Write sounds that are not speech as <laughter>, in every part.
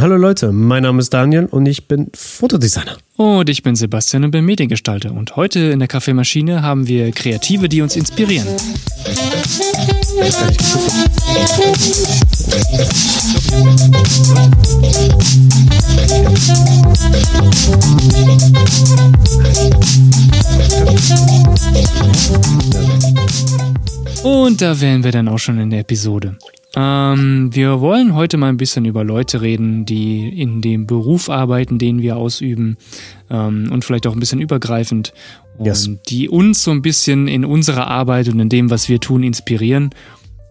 Hallo Leute, mein Name ist Daniel und ich bin Fotodesigner. Und ich bin Sebastian und bin Mediengestalter. Und heute in der Kaffeemaschine haben wir Kreative, die uns inspirieren. Und da wären wir dann auch schon in der Episode. Ähm, wir wollen heute mal ein bisschen über Leute reden, die in dem Beruf arbeiten, den wir ausüben ähm, und vielleicht auch ein bisschen übergreifend und yes. die uns so ein bisschen in unserer Arbeit und in dem, was wir tun, inspirieren.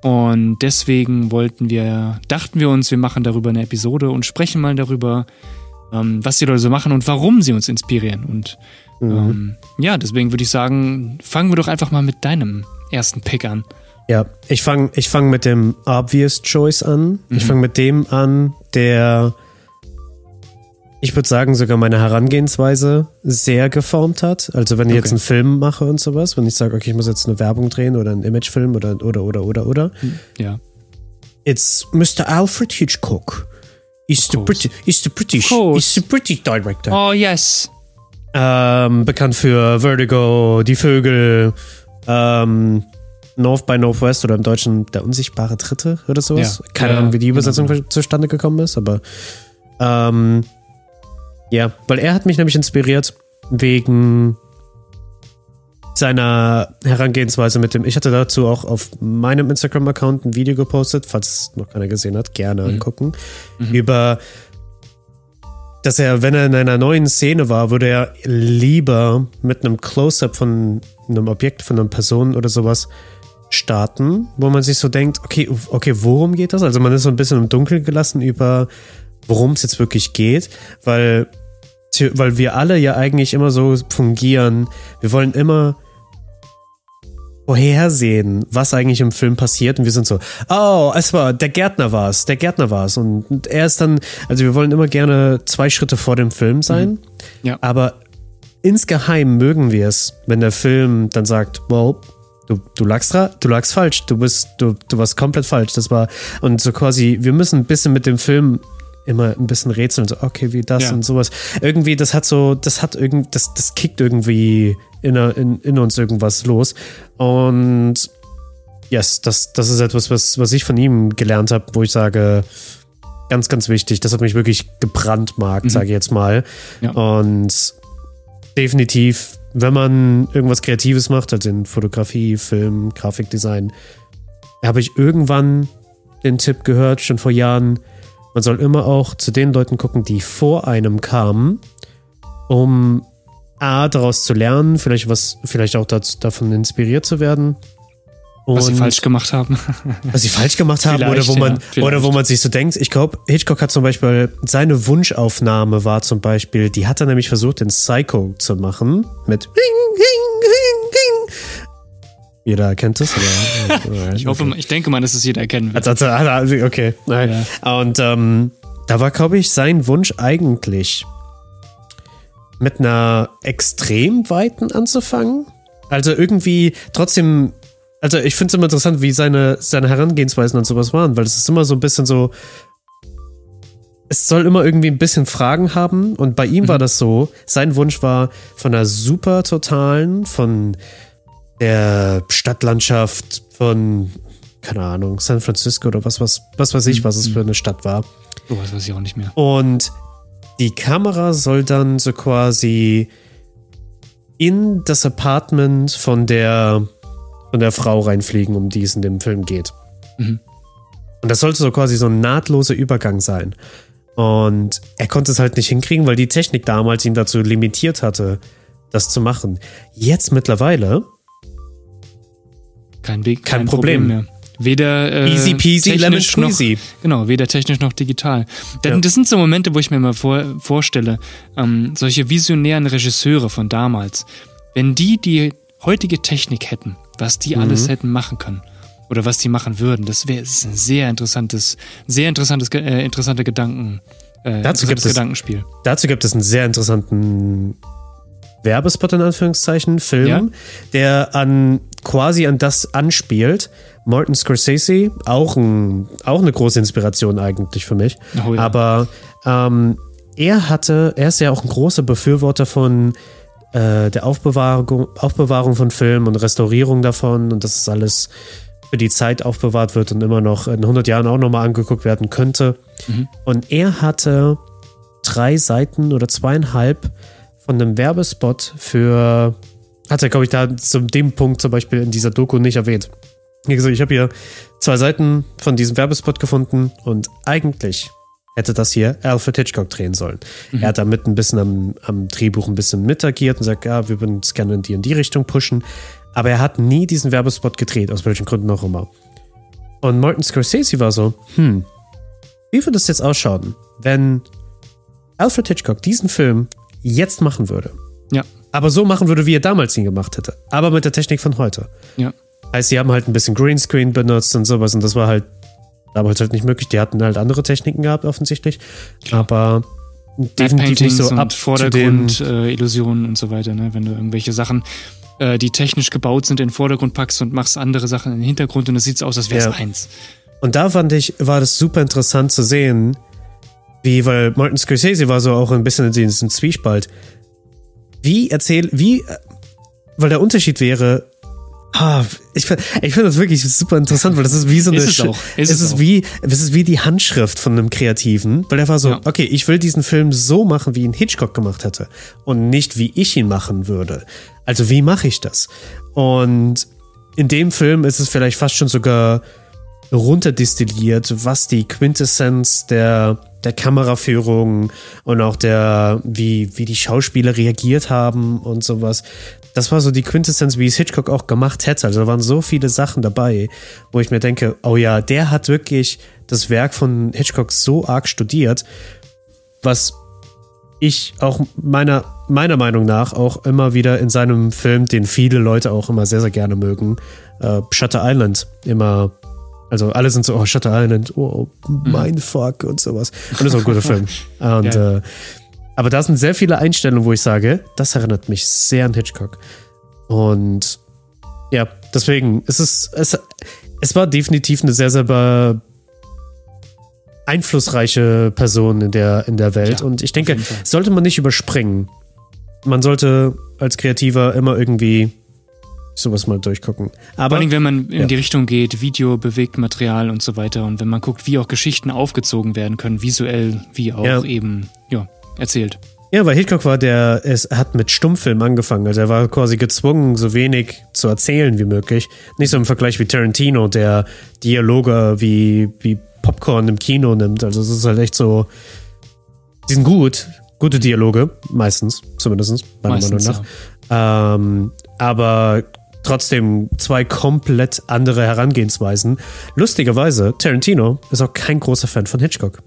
Und deswegen wollten wir, dachten wir uns, wir machen darüber eine Episode und sprechen mal darüber, ähm, was die Leute so machen und warum sie uns inspirieren. Und mhm. Ähm, ja, deswegen würde ich sagen, fangen wir doch einfach mal mit deinem ersten Pick an. Ja, ich fange ich fang mit dem Obvious Choice an. Mhm. Ich fange mit dem an, der, ich würde sagen, sogar meine Herangehensweise sehr geformt hat. Also wenn ich okay. jetzt einen Film mache und sowas, wenn ich sage, okay, ich muss jetzt eine Werbung drehen oder einen Imagefilm oder, oder, oder, oder, oder. Mhm. Ja. It's Mr. Alfred Hitchcock. He's the, British, he's the British, he's the British director. Oh, yes. Ähm, bekannt für Vertigo, Die Vögel, ähm, North by Northwest oder im Deutschen der unsichtbare Dritte oder sowas. Ja. Keine ja, Ahnung, wie die genau, Übersetzung genau. zustande gekommen ist, aber ähm, ja, weil er hat mich nämlich inspiriert wegen seiner Herangehensweise mit dem. Ich hatte dazu auch auf meinem Instagram-Account ein Video gepostet, falls es noch keiner gesehen hat, gerne mhm. angucken. Mhm. Über dass er, wenn er in einer neuen Szene war, würde er lieber mit einem Close-up von einem Objekt, von einer Person oder sowas starten, wo man sich so denkt, okay, okay, worum geht das? Also man ist so ein bisschen im Dunkeln gelassen über, worum es jetzt wirklich geht, weil, weil wir alle ja eigentlich immer so fungieren. Wir wollen immer vorhersehen, was eigentlich im Film passiert und wir sind so, oh, es war, der Gärtner war es, der Gärtner war es und er ist dann, also wir wollen immer gerne zwei Schritte vor dem Film sein, mhm. ja. aber insgeheim mögen wir es, wenn der Film dann sagt, well, du, du lagst du lagst falsch, du bist, du, du warst komplett falsch. Das war, und so quasi, wir müssen ein bisschen mit dem Film immer ein bisschen rätseln, so, okay, wie das ja. und sowas. Irgendwie, das hat so, das hat irgendwie, das, das kickt irgendwie in, in, in uns irgendwas los. Und yes, das, das ist etwas, was, was ich von ihm gelernt habe, wo ich sage, ganz, ganz wichtig. Das hat mich wirklich gebrandmarkt, mhm. sage ich jetzt mal. Ja. Und definitiv wenn man irgendwas Kreatives macht, also in Fotografie, Film, Grafikdesign, habe ich irgendwann den Tipp gehört, schon vor Jahren, man soll immer auch zu den Leuten gucken, die vor einem kamen, um A, daraus zu lernen, vielleicht was, vielleicht auch dazu, davon inspiriert zu werden und was sie falsch gemacht haben. <laughs> was sie falsch gemacht haben oder wo man ja, oder wo man sich so denkt. Ich glaube, Hitchcock hat zum Beispiel seine Wunschaufnahme war zum Beispiel, die hat er nämlich versucht, in Psycho zu machen mit jeder kennt das? <laughs> Oder? ich hoffe, ich denke mal, dass es jeder erkennen wird. Also, also, also, okay, nein. Ja. Und ähm, da war, glaube ich, sein Wunsch eigentlich mit einer extrem weiten anzufangen. Also irgendwie trotzdem also ich finde es immer interessant, wie seine, seine Herangehensweisen und sowas waren, weil es ist immer so ein bisschen so, es soll immer irgendwie ein bisschen Fragen haben und bei ihm mhm. war das so, sein Wunsch war von der super totalen, von der Stadtlandschaft, von, keine Ahnung, San Francisco oder was, was, was weiß ich, was es für eine Stadt war. Oh, das weiß ich auch nicht mehr. Und die Kamera soll dann so quasi in das Apartment von der von der Frau reinfliegen, um die es in dem Film geht. Mhm. Und das sollte so quasi so ein nahtloser Übergang sein. Und er konnte es halt nicht hinkriegen, weil die Technik damals ihn dazu limitiert hatte, das zu machen. Jetzt mittlerweile kein, Weg, kein, kein Problem. Problem. mehr. Weder äh, easy peasy lemon squeezy. Noch, genau, weder technisch noch digital. Denn ja. das sind so Momente, wo ich mir mal vor, vorstelle, ähm, solche visionären Regisseure von damals, wenn die die heutige Technik hätten, was die mhm. alles hätten machen können oder was die machen würden. Das wäre ein sehr interessantes, sehr interessantes, äh, interessanter Gedanken, äh, dazu gibt es, Gedankenspiel. Dazu gibt es einen sehr interessanten Werbespot in Anführungszeichen, Film, ja? der an quasi an das anspielt. Martin Scorsese, auch, ein, auch eine große Inspiration eigentlich für mich. Oh ja. Aber ähm, er hatte, er ist ja auch ein großer Befürworter von äh, der Aufbewahrung, Aufbewahrung von Filmen und Restaurierung davon und dass es alles für die Zeit aufbewahrt wird und immer noch in 100 Jahren auch nochmal angeguckt werden könnte. Mhm. Und er hatte drei Seiten oder zweieinhalb von einem Werbespot für, hat er, glaube ich, da zu dem Punkt zum Beispiel in dieser Doku nicht erwähnt. Wie gesagt, ich habe hier zwei Seiten von diesem Werbespot gefunden und eigentlich hätte das hier Alfred Hitchcock drehen sollen. Mhm. Er hat damit ein bisschen am, am Drehbuch ein bisschen mitagiert und sagt, ja, wir würden es gerne in die in die Richtung pushen. Aber er hat nie diesen Werbespot gedreht, aus welchen Gründen auch immer. Und Martin Scorsese war so, hm, wie würde es jetzt ausschauen, wenn Alfred Hitchcock diesen Film jetzt machen würde. Ja. Aber so machen würde, wie er damals ihn gemacht hätte. Aber mit der Technik von heute. Ja. Heißt, sie haben halt ein bisschen Greenscreen benutzt und sowas und das war halt damals halt nicht möglich. Die hatten halt andere Techniken gehabt, offensichtlich. Aber definitiv nicht so ab Vordergrund, äh, Illusionen und so weiter, ne? Wenn du irgendwelche Sachen, äh, die technisch gebaut sind, in den Vordergrund packst und machst andere Sachen in den Hintergrund und es sieht so aus, als wäre es ja. eins. Und da fand ich, war das super interessant zu sehen, wie, weil Martin Scorsese war so auch ein bisschen in diesem Zwiespalt. Wie erzähl, wie, weil der Unterschied wäre, Ah, ich ich finde das wirklich super interessant, weil das ist wie so eine. Ist es, auch. Ist es, es ist wie, es ist wie die Handschrift von einem Kreativen, weil er war so, ja. okay, ich will diesen Film so machen, wie ihn Hitchcock gemacht hätte und nicht wie ich ihn machen würde. Also wie mache ich das? Und in dem Film ist es vielleicht fast schon sogar runterdestilliert, was die Quintessenz der, der Kameraführung und auch der, wie, wie die Schauspieler reagiert haben und sowas. Das war so die Quintessenz, wie es Hitchcock auch gemacht hätte. Also da waren so viele Sachen dabei, wo ich mir denke, oh ja, der hat wirklich das Werk von Hitchcock so arg studiert, was ich auch meiner, meiner Meinung nach auch immer wieder in seinem Film, den viele Leute auch immer sehr, sehr gerne mögen, äh, Shutter Island immer also alle sind so, oh, Shutter Island, oh, mein mhm. Fuck und sowas. Und das ist auch ein guter <laughs> Film. Und, ja. äh, aber da sind sehr viele Einstellungen, wo ich sage, das erinnert mich sehr an Hitchcock. Und ja, deswegen, es ist, es, es war definitiv eine sehr, sehr einflussreiche Person in der, in der Welt. Ja, und ich denke, sollte man nicht überspringen. Man sollte als Kreativer immer irgendwie sowas mal durchgucken. Aber, Vor allem, wenn man in ja. die Richtung geht, Video, bewegt Material und so weiter und wenn man guckt, wie auch Geschichten aufgezogen werden können, visuell, wie auch ja. eben, ja, erzählt. Ja, weil Hitchcock war der, es hat mit Stummfilm angefangen. Also er war quasi gezwungen, so wenig zu erzählen wie möglich. Nicht so im Vergleich wie Tarantino, der Dialoge wie, wie Popcorn im Kino nimmt. Also es ist halt echt so, die sind gut, gute Dialoge, meistens, zumindest, meiner meistens, Meinung nach. Ja. Ähm, aber trotzdem zwei komplett andere Herangehensweisen. Lustigerweise, Tarantino ist auch kein großer Fan von Hitchcock.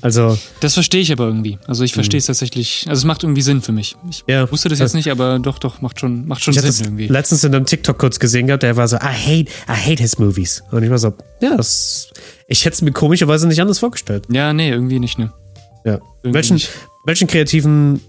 Also. Das verstehe ich aber irgendwie. Also ich verstehe es mhm. tatsächlich. Also es macht irgendwie Sinn für mich. Ich ja, wusste das jetzt nicht, aber doch, doch, macht schon, macht schon Sinn irgendwie. Letztens in einem TikTok kurz gesehen gehabt, der war so, I hate, I hate his movies. Und ich war so, ja, das, ich hätte es mir komischerweise nicht anders vorgestellt. Ja, nee, irgendwie nicht, ne? Ja. Irgendwie welchen, nicht. welchen kreativen,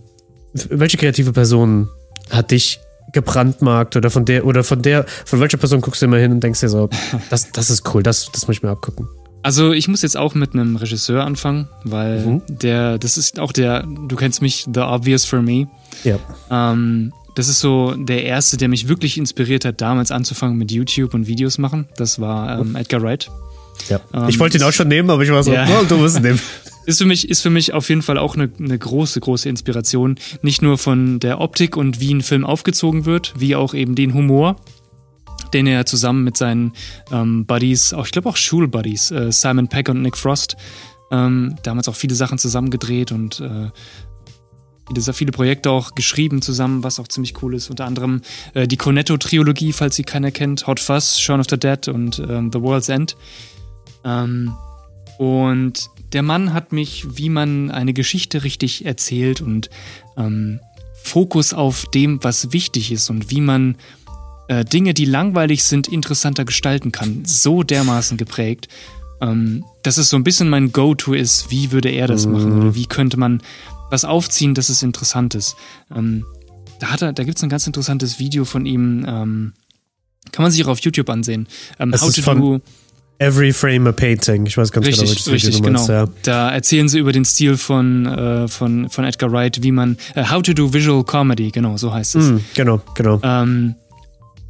welche kreative Person hat dich gebrandmarkt oder von der, oder von der, von welcher Person guckst du immer hin und denkst dir so, <laughs> das, das ist cool, das, das muss ich mir abgucken. Also ich muss jetzt auch mit einem Regisseur anfangen, weil mhm. der, das ist auch der, du kennst mich, The Obvious for Me. Ja. Ähm, das ist so der erste, der mich wirklich inspiriert hat, damals anzufangen mit YouTube und Videos machen. Das war ähm, Edgar Wright. Ja. Ähm, ich wollte ihn auch schon nehmen, aber ich war so, ja. oh, du musst ihn nehmen. <laughs> Ist für mich, ist für mich auf jeden Fall auch eine, eine große, große Inspiration. Nicht nur von der Optik und wie ein Film aufgezogen wird, wie auch eben den Humor, den er zusammen mit seinen ähm, Buddies, auch ich glaube auch Schulbuddies, äh, Simon Peck und Nick Frost, ähm, damals auch viele Sachen zusammengedreht und äh, viele, Projekte auch geschrieben zusammen, was auch ziemlich cool ist. Unter anderem äh, die Cornetto-Trilogie, falls sie keiner kennt, Hot Fuzz, Shaun of the Dead und ähm, The World's End. Ähm, und der Mann hat mich, wie man eine Geschichte richtig erzählt und ähm, Fokus auf dem, was wichtig ist und wie man äh, Dinge, die langweilig sind, interessanter gestalten kann, so dermaßen geprägt, ähm, dass es so ein bisschen mein Go-To ist, wie würde er das mhm. machen oder wie könnte man was aufziehen, dass es interessant ist. Ähm, da hat er, da gibt es ein ganz interessantes Video von ihm, ähm, Kann man sich auch auf YouTube ansehen. Ähm, how to do Every Frame a Painting. Ich weiß ganz richtig, genau, welches richtig, meinst, genau. Ja. Da erzählen sie über den Stil von, äh, von, von Edgar Wright, wie man äh, How to do Visual Comedy, genau, so heißt es. Mm, genau, genau. Ähm,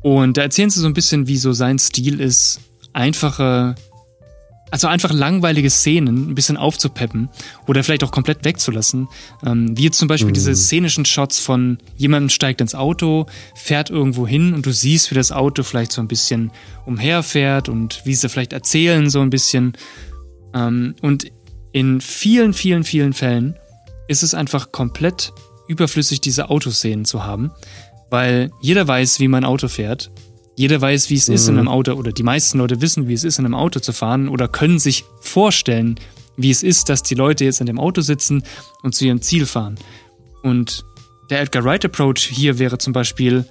und da erzählen sie so ein bisschen, wie so sein Stil ist, einfache also einfach langweilige Szenen ein bisschen aufzupeppen oder vielleicht auch komplett wegzulassen. Ähm, wie jetzt zum Beispiel mhm. diese szenischen Shots von jemandem steigt ins Auto, fährt irgendwo hin und du siehst, wie das Auto vielleicht so ein bisschen umherfährt und wie sie vielleicht erzählen so ein bisschen. Ähm, und in vielen, vielen, vielen Fällen ist es einfach komplett überflüssig, diese Autoszenen zu haben, weil jeder weiß, wie man Auto fährt jeder weiß, wie es mhm. ist, in einem mhm. Auto, oder die meisten Leute wissen, wie es ist, in einem Auto zu fahren oder können sich vorstellen, wie es ist, dass die Leute jetzt in dem Auto sitzen und zu ihrem Ziel fahren. Und der Edgar Wright Approach hier wäre zum Beispiel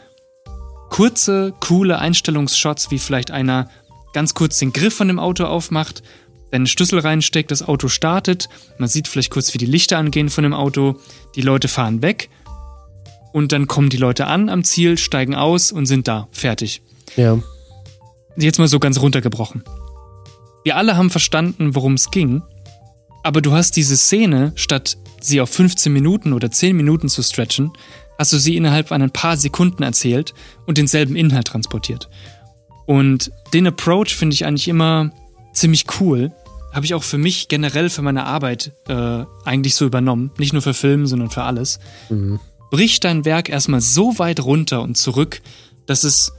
kurze, coole Einstellungsshots, wie vielleicht einer ganz kurz den Griff von dem Auto aufmacht, einen Schlüssel reinsteckt, das Auto startet, man sieht vielleicht kurz, wie die Lichter angehen von dem Auto, die Leute fahren weg und dann kommen die Leute an am Ziel, steigen aus und sind da, fertig. Ja. Jetzt mal so ganz runtergebrochen. Wir alle haben verstanden, worum es ging, aber du hast diese Szene, statt sie auf 15 Minuten oder 10 Minuten zu stretchen, hast du sie innerhalb von ein paar Sekunden erzählt und denselben Inhalt transportiert. Und den Approach finde ich eigentlich immer ziemlich cool. Habe ich auch für mich generell für meine Arbeit äh, eigentlich so übernommen. Nicht nur für Filme, sondern für alles. Mhm. Brich dein Werk erstmal so weit runter und zurück, dass es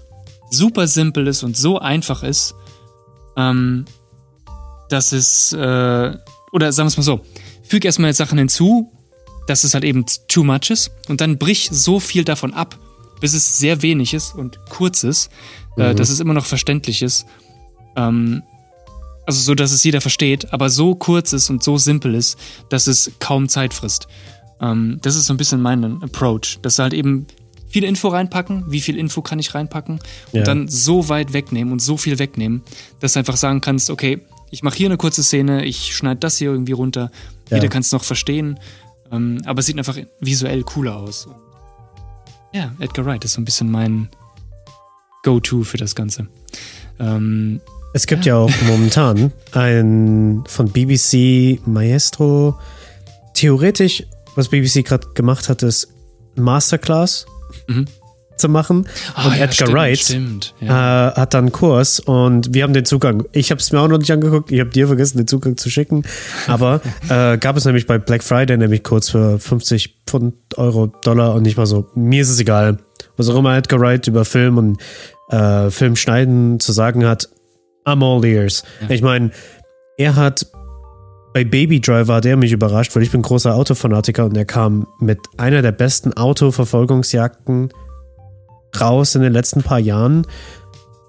super simpel ist und so einfach ist, ähm, dass es, äh, oder sagen wir es mal so, füge erstmal Sachen hinzu, dass es halt eben too much ist und dann brich so viel davon ab, bis es sehr wenig ist und kurz ist, äh, mhm. äh, dass es immer noch verständlich ist. Ähm, also so, dass es jeder versteht, aber so kurz ist und so simpel ist, dass es kaum Zeit frisst. Ähm, das ist so ein bisschen mein Approach, dass halt eben viel Info reinpacken, wie viel Info kann ich reinpacken und ja. dann so weit wegnehmen und so viel wegnehmen, dass du einfach sagen kannst, okay, ich mache hier eine kurze Szene, ich schneide das hier irgendwie runter, ja. jeder kann es noch verstehen, ähm, aber es sieht einfach visuell cooler aus. Ja, Edgar Wright ist so ein bisschen mein Go-To für das Ganze. Ähm, es gibt ja. ja auch momentan <laughs> ein von BBC Maestro. Theoretisch, was BBC gerade gemacht hat, ist Masterclass mhm. zu machen. Oh, und ja, Edgar stimmt, Wright stimmt, ja. äh, hat dann einen Kurs und wir haben den Zugang. Ich habe es mir auch noch nicht angeguckt. Ich habe dir vergessen, den Zugang zu schicken. Aber <laughs> äh, gab es nämlich bei Black Friday nämlich kurz für 50 Pfund, Euro, Dollar und nicht mal so. Mir ist es egal. Was auch immer Edgar Wright über Film und äh, Filmschneiden zu sagen hat, I'm all ears. Ja. Ich meine, er hat bei Baby Driver hat er mich überrascht, weil ich bin großer Autofanatiker und er kam mit einer der besten Autoverfolgungsjagden raus in den letzten paar Jahren.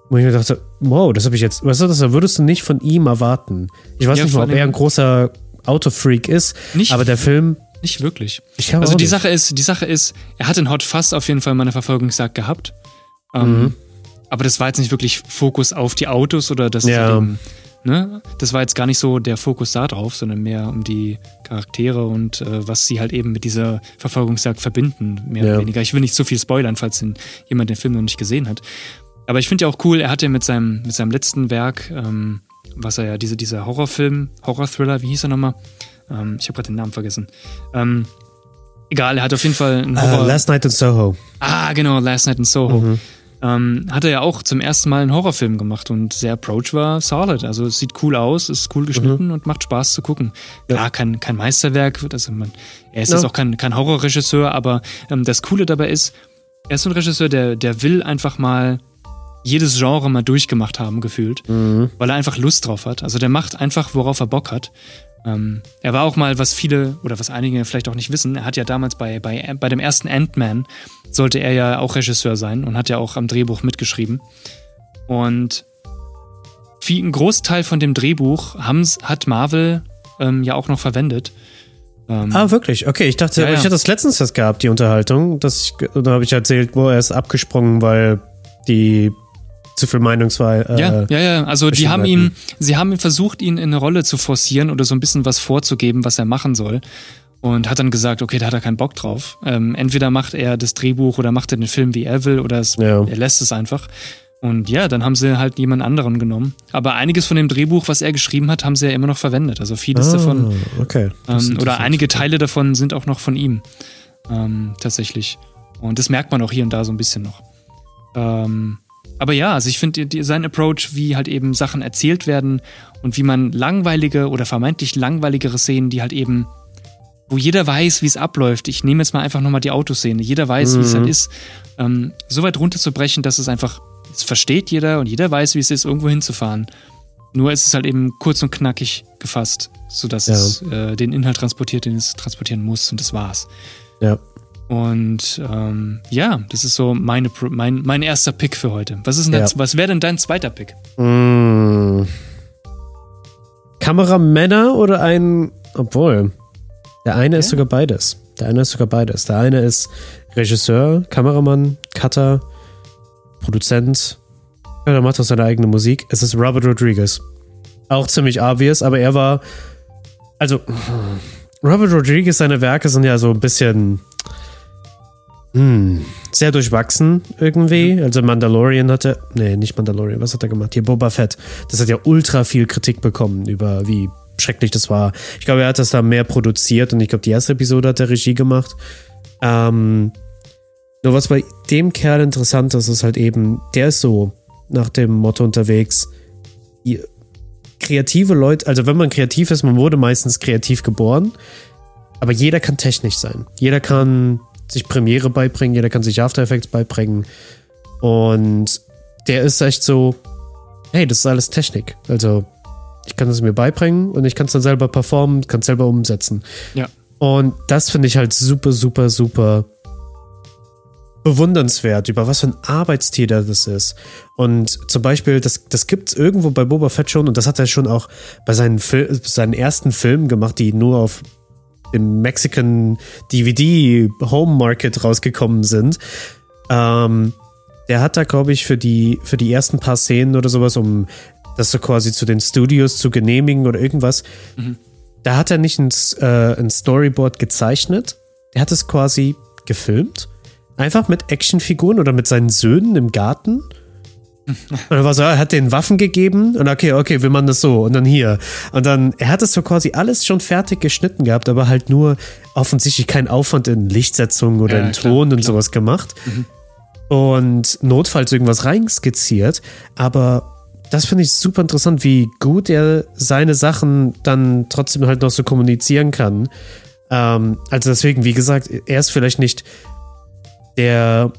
Wo ich mir dachte, wow, das habe ich jetzt, weißt du, das würdest du nicht von ihm erwarten. Ich weiß ja, nicht mal, ob er ein großer Autofreak ist, nicht aber der Film. Nicht wirklich. also die nicht. Sache ist, die Sache ist, er hat in Hot Fast auf jeden Fall mal eine Verfolgungsjagd gehabt. Ähm, mhm. Aber das war jetzt nicht wirklich Fokus auf die Autos oder das ja. dem, Ne? Das war jetzt gar nicht so der Fokus da drauf, sondern mehr um die Charaktere und äh, was sie halt eben mit dieser Verfolgungsjagd verbinden, mehr ja. oder weniger. Ich will nicht zu viel spoilern, falls den, jemand den Film noch nicht gesehen hat. Aber ich finde ja auch cool, er hat ja mit seinem, mit seinem letzten Werk, ähm, was er ja, diese, dieser Horrorfilm, Horror-Thriller, wie hieß er nochmal? Ähm, ich habe gerade den Namen vergessen. Ähm, egal, er hat auf jeden Fall einen Horror. Uh, Last Night in Soho. Ah, genau, Last Night in Soho. Mhm ähm, hat er ja auch zum ersten Mal einen Horrorfilm gemacht und der Approach war solid. Also es sieht cool aus, ist cool geschnitten mhm. und macht Spaß zu gucken. Ja. Klar, kein, kein Meisterwerk, also man, er ist ja. jetzt auch kein, kein Horrorregisseur, aber ähm, das Coole dabei ist, er ist so ein Regisseur, der, der will einfach mal jedes Genre mal durchgemacht haben, gefühlt, mhm. weil er einfach Lust drauf hat. Also der macht einfach, worauf er Bock hat. Ähm, er war auch mal, was viele oder was einige vielleicht auch nicht wissen, er hat ja damals bei, bei, bei dem ersten Ant-Man, sollte er ja auch Regisseur sein und hat ja auch am Drehbuch mitgeschrieben. Und viel, ein Großteil von dem Drehbuch hat Marvel ähm, ja auch noch verwendet. Ähm, ah, wirklich? Okay, ich dachte, ja, ja. ich hatte das letztens das gehabt, die Unterhaltung. Dass ich, da habe ich erzählt, wo er ist abgesprungen, weil die zu viel Meinungswahl. Äh, ja, ja, ja. Also die haben ihn, sie haben versucht, ihn in eine Rolle zu forcieren oder so ein bisschen was vorzugeben, was er machen soll. Und hat dann gesagt, okay, da hat er keinen Bock drauf. Ähm, entweder macht er das Drehbuch oder macht er den Film, wie er will, oder es, ja. er lässt es einfach. Und ja, dann haben sie halt jemand anderen genommen. Aber einiges von dem Drehbuch, was er geschrieben hat, haben sie ja immer noch verwendet. Also vieles ah, davon. Okay. Ähm, oder einige Teile davon sind auch noch von ihm. Ähm, tatsächlich. Und das merkt man auch hier und da so ein bisschen noch. Ähm, aber ja, also ich finde sein Approach, wie halt eben Sachen erzählt werden und wie man langweilige oder vermeintlich langweiligere Szenen, die halt eben, wo jeder weiß, wie es abläuft. Ich nehme jetzt mal einfach nochmal die Autoszene. Jeder weiß, mhm. wie es halt ist. Ähm, so weit runterzubrechen, dass es einfach es versteht jeder und jeder weiß, wie es ist, irgendwo hinzufahren. Nur ist es halt eben kurz und knackig gefasst, sodass ja. es äh, den Inhalt transportiert, den es transportieren muss und das war's. Ja. Und ähm, ja, das ist so meine, mein, mein erster Pick für heute. Was, ist denn ja. was wäre denn dein zweiter Pick? Mm. Kameramänner oder ein. Obwohl. Der eine okay. ist sogar beides. Der eine ist sogar beides. Der eine ist Regisseur, Kameramann, Cutter, Produzent. Ja, der macht auch seine eigene Musik. Es ist Robert Rodriguez. Auch ziemlich obvious, aber er war. Also, Robert Rodriguez, seine Werke sind ja so ein bisschen. Hm, sehr durchwachsen irgendwie. Also Mandalorian hatte, nee, nicht Mandalorian, was hat er gemacht? Hier Boba Fett. Das hat ja ultra viel Kritik bekommen über wie schrecklich das war. Ich glaube, er hat das da mehr produziert und ich glaube, die erste Episode hat er Regie gemacht. Ähm, nur was bei dem Kerl interessant ist, ist halt eben, der ist so nach dem Motto unterwegs, kreative Leute, also wenn man kreativ ist, man wurde meistens kreativ geboren, aber jeder kann technisch sein. Jeder kann sich Premiere beibringen, jeder kann sich After Effects beibringen. Und der ist echt so, hey, das ist alles Technik. Also ich kann es mir beibringen und ich kann es dann selber performen, kann es selber umsetzen. Ja. Und das finde ich halt super, super, super bewundernswert, über was für ein Arbeitstier das ist. Und zum Beispiel, das, das gibt es irgendwo bei Boba Fett schon und das hat er schon auch bei seinen, Fil seinen ersten Filmen gemacht, die nur auf dem Mexican DVD Home Market rausgekommen sind. Ähm, der hat da, glaube ich, für die, für die ersten paar Szenen oder sowas, um das so quasi zu den Studios zu genehmigen oder irgendwas, mhm. da hat er nicht ein, äh, ein Storyboard gezeichnet, er hat es quasi gefilmt Einfach mit Actionfiguren oder mit seinen Söhnen im Garten. Und dann war so, er hat den Waffen gegeben und okay, okay, will man das so und dann hier. Und dann, er hat es so quasi alles schon fertig geschnitten gehabt, aber halt nur offensichtlich keinen Aufwand in Lichtsetzung oder ja, in Ton und sowas gemacht. Mhm. Und notfalls irgendwas reinskizziert, aber das finde ich super interessant, wie gut er seine Sachen dann trotzdem halt noch so kommunizieren kann. Ähm, also deswegen, wie gesagt, er ist vielleicht nicht der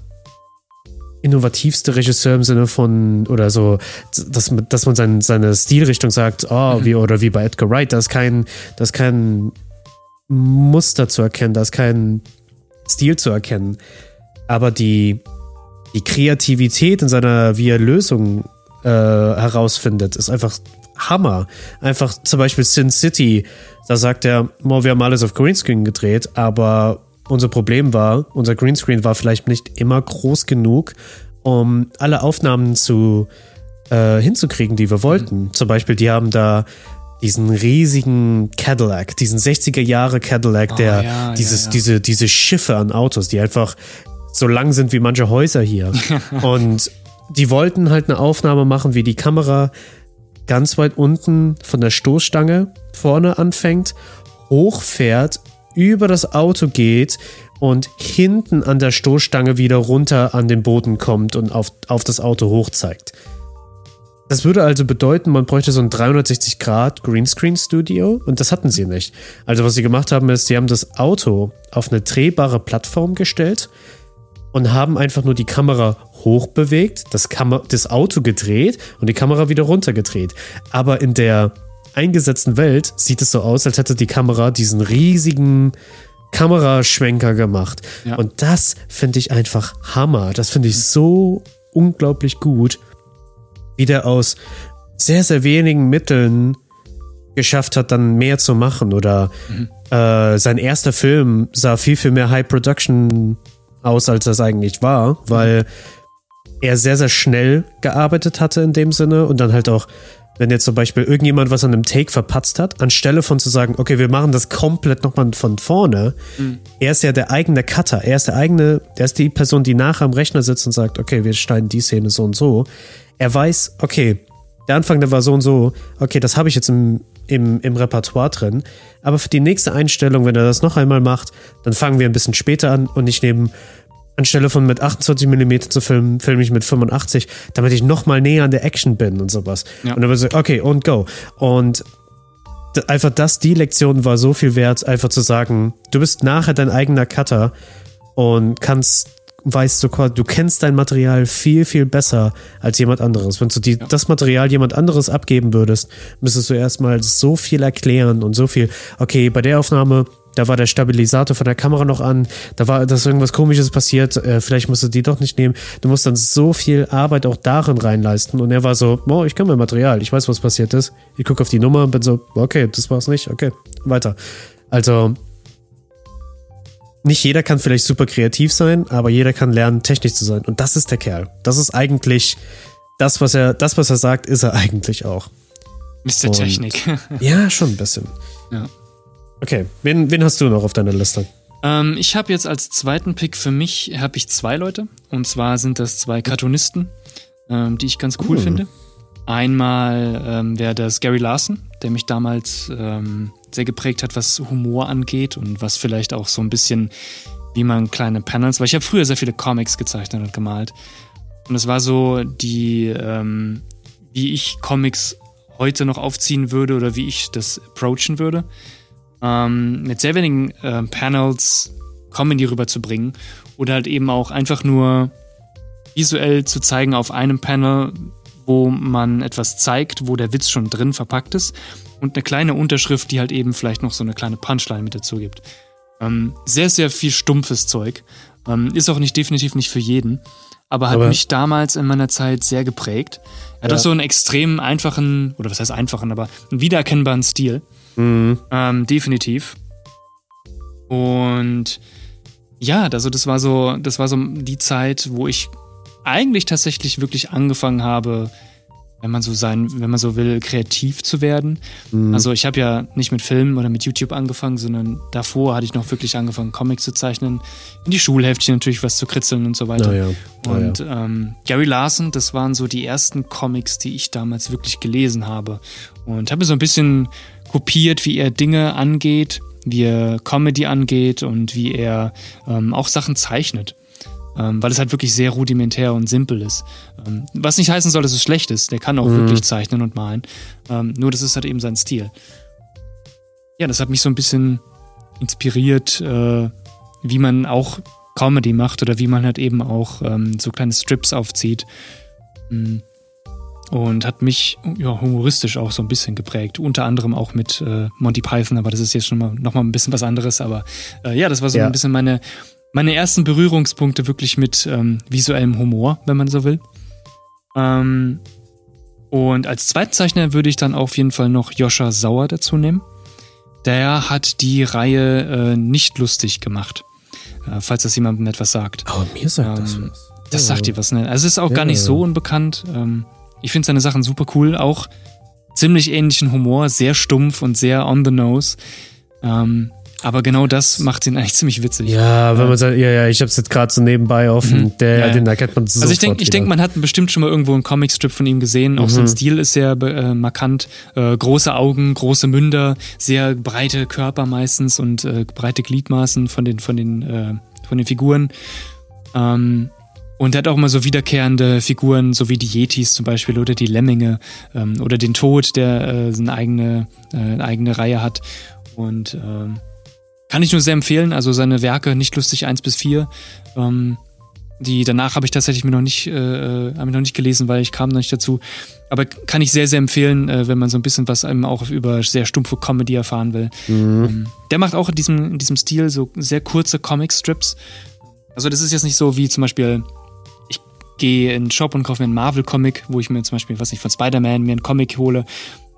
innovativste Regisseur im Sinne von, oder so, dass, dass man sein, seine Stilrichtung sagt, oh, mhm. wie, oder wie bei Edgar Wright, da ist kein, da ist kein Muster zu erkennen, da ist kein Stil zu erkennen. Aber die, die Kreativität in seiner, wie er Lösungen äh, herausfindet, ist einfach Hammer. Einfach zum Beispiel Sin City, da sagt er, oh, wir haben alles auf Greenscreen gedreht, aber unser Problem war, unser Greenscreen war vielleicht nicht immer groß genug, um alle Aufnahmen zu äh, hinzukriegen, die wir wollten. Mhm. Zum Beispiel, die haben da diesen riesigen Cadillac, diesen 60er Jahre Cadillac, oh, der ja, dieses, ja, ja. diese, diese Schiffe an Autos, die einfach so lang sind wie manche Häuser hier. <laughs> Und die wollten halt eine Aufnahme machen, wie die Kamera ganz weit unten von der Stoßstange vorne anfängt, hochfährt über das Auto geht und hinten an der Stoßstange wieder runter an den Boden kommt und auf, auf das Auto hochzeigt. Das würde also bedeuten, man bräuchte so ein 360 Grad Greenscreen Studio und das hatten sie nicht. Also was sie gemacht haben ist, sie haben das Auto auf eine drehbare Plattform gestellt und haben einfach nur die Kamera hochbewegt, das, Kam das Auto gedreht und die Kamera wieder runtergedreht. Aber in der eingesetzten Welt sieht es so aus, als hätte die Kamera diesen riesigen Kameraschwenker gemacht. Ja. Und das finde ich einfach Hammer. Das finde ich so unglaublich gut, wie der aus sehr, sehr wenigen Mitteln geschafft hat, dann mehr zu machen. Oder mhm. äh, sein erster Film sah viel, viel mehr High Production aus, als das eigentlich war, weil er sehr, sehr schnell gearbeitet hatte in dem Sinne und dann halt auch wenn jetzt zum Beispiel irgendjemand was an einem Take verpatzt hat, anstelle von zu sagen, okay, wir machen das komplett nochmal von vorne, mhm. er ist ja der eigene Cutter, er ist der eigene, er ist die Person, die nachher am Rechner sitzt und sagt, okay, wir schneiden die Szene so und so. Er weiß, okay, der Anfang, der war so und so, okay, das habe ich jetzt im, im, im Repertoire drin. Aber für die nächste Einstellung, wenn er das noch einmal macht, dann fangen wir ein bisschen später an und ich nehme anstelle von mit 28 mm zu filmen, filme ich mit 85, damit ich noch mal näher an der Action bin und sowas. Ja. Und dann wird so, okay, und go. Und einfach das, die Lektion war so viel wert, einfach zu sagen, du bist nachher dein eigener Cutter und kannst, weißt du, du kennst dein Material viel, viel besser als jemand anderes. Wenn du die, ja. das Material jemand anderes abgeben würdest, müsstest du erstmal so viel erklären und so viel, okay, bei der Aufnahme da war der Stabilisator von der Kamera noch an, da war, dass irgendwas komisches passiert, äh, vielleicht musst du die doch nicht nehmen. Du musst dann so viel Arbeit auch darin reinleisten. Und er war so, oh, ich kann mein Material, ich weiß, was passiert ist. Ich gucke auf die Nummer und bin so, okay, das war's nicht, okay, weiter. Also, nicht jeder kann vielleicht super kreativ sein, aber jeder kann lernen, technisch zu sein. Und das ist der Kerl. Das ist eigentlich das, was er, das, was er sagt, ist er eigentlich auch. Mr. Technik. <laughs> ja, schon ein bisschen. Ja. Okay, wen, wen hast du noch auf deiner Liste? Ähm, ich habe jetzt als zweiten Pick für mich habe ich zwei Leute. Und zwar sind das zwei Cartoonisten, ähm, die ich ganz cool uh. finde. Einmal ähm, wäre das Gary Larson, der mich damals ähm, sehr geprägt hat, was Humor angeht und was vielleicht auch so ein bisschen, wie man kleine Panels, weil ich habe früher sehr viele Comics gezeichnet und gemalt. Und es war so die, ähm, wie ich Comics heute noch aufziehen würde oder wie ich das approachen würde ähm, mit sehr wenigen äh, Panels Comedy rüberzubringen oder halt eben auch einfach nur visuell zu zeigen auf einem Panel, wo man etwas zeigt, wo der Witz schon drin verpackt ist und eine kleine Unterschrift, die halt eben vielleicht noch so eine kleine Punchline mit dazu gibt. Ähm, sehr, sehr viel stumpfes Zeug. Ähm, ist auch nicht definitiv nicht für jeden, aber hat aber mich damals in meiner Zeit sehr geprägt. Er hat ja. auch so einen extrem einfachen, oder was heißt einfachen, aber einen wiedererkennbaren Stil. Mhm. Ähm, definitiv. Und ja, also das war so, das war so die Zeit, wo ich eigentlich tatsächlich wirklich angefangen habe, wenn man so sein, wenn man so will, kreativ zu werden. Mhm. Also ich habe ja nicht mit Filmen oder mit YouTube angefangen, sondern davor hatte ich noch wirklich angefangen, Comics zu zeichnen, in die Schulheftchen natürlich was zu kritzeln und so weiter. Ja. Und ja. Ähm, Gary Larson, das waren so die ersten Comics, die ich damals wirklich gelesen habe. Und habe so ein bisschen kopiert, wie er Dinge angeht, wie er Comedy angeht und wie er ähm, auch Sachen zeichnet. Ähm, weil es halt wirklich sehr rudimentär und simpel ist. Ähm, was nicht heißen soll, dass es schlecht ist. Der kann auch mhm. wirklich zeichnen und malen. Ähm, nur das ist halt eben sein Stil. Ja, das hat mich so ein bisschen inspiriert, äh, wie man auch Comedy macht oder wie man halt eben auch ähm, so kleine Strips aufzieht. Mhm und hat mich ja, humoristisch auch so ein bisschen geprägt. Unter anderem auch mit äh, Monty Python, aber das ist jetzt schon mal noch mal ein bisschen was anderes. Aber äh, ja, das war so ja. ein bisschen meine, meine ersten Berührungspunkte wirklich mit ähm, visuellem Humor, wenn man so will. Ähm, und als Zweitzeichner würde ich dann auf jeden Fall noch Joscha Sauer dazu nehmen. Der hat die Reihe äh, nicht lustig gemacht. Äh, falls das jemandem etwas sagt. Aber mir sagt ähm, das was. Das sagt dir was, ne? Also es ist auch ja. gar nicht so unbekannt. Ähm, ich finde seine Sachen super cool, auch ziemlich ähnlichen Humor, sehr stumpf und sehr on the nose. Ähm, aber genau das macht ihn eigentlich ziemlich witzig. Ja, wenn man sagt, ja, ja, ich hab's jetzt gerade so nebenbei offen, mhm. der, ja, den erkennt man so Also ich denke, ich denke, man hat bestimmt schon mal irgendwo einen Comicstrip von ihm gesehen. Auch mhm. sein Stil ist sehr äh, markant. Äh, große Augen, große Münder, sehr breite Körper meistens und äh, breite Gliedmaßen von den, von den, äh, von den Figuren. Ähm, und er hat auch immer so wiederkehrende Figuren, so wie die Yetis zum Beispiel oder die Lemminge ähm, oder den Tod, der äh, eine, eigene, äh, eine eigene Reihe hat. Und ähm, kann ich nur sehr empfehlen. Also seine Werke, nicht lustig 1 bis 4. Ähm, die danach habe ich tatsächlich mir noch nicht, äh, äh, habe ich noch nicht gelesen, weil ich kam noch nicht dazu. Aber kann ich sehr, sehr empfehlen, äh, wenn man so ein bisschen was eben auch über sehr stumpfe Comedy erfahren will. Mhm. Ähm, der macht auch in diesem, in diesem Stil so sehr kurze Comic-Strips. Also das ist jetzt nicht so wie zum Beispiel gehe in den Shop und kaufe mir einen Marvel-Comic, wo ich mir zum Beispiel, was ich von Spider-Man mir einen Comic hole.